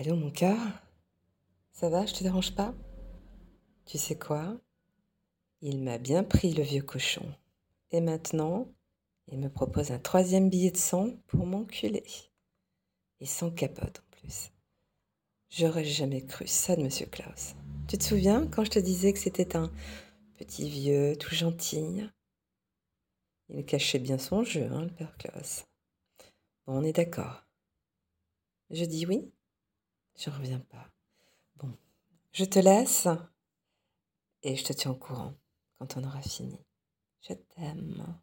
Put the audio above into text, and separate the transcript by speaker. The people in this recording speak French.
Speaker 1: Allô mon cœur? Ça va, je te dérange pas? Tu sais quoi? Il m'a bien pris le vieux cochon. Et maintenant, il me propose un troisième billet de sang pour m'enculer. Et sans capote en plus. J'aurais jamais cru ça de Monsieur Klaus. Tu te souviens quand je te disais que c'était un petit vieux tout gentil? Il cachait bien son jeu, hein, le père Klaus. On est d'accord. Je dis oui? Je reviens pas. Bon, je te laisse et je te tiens au courant quand on aura fini. Je t'aime.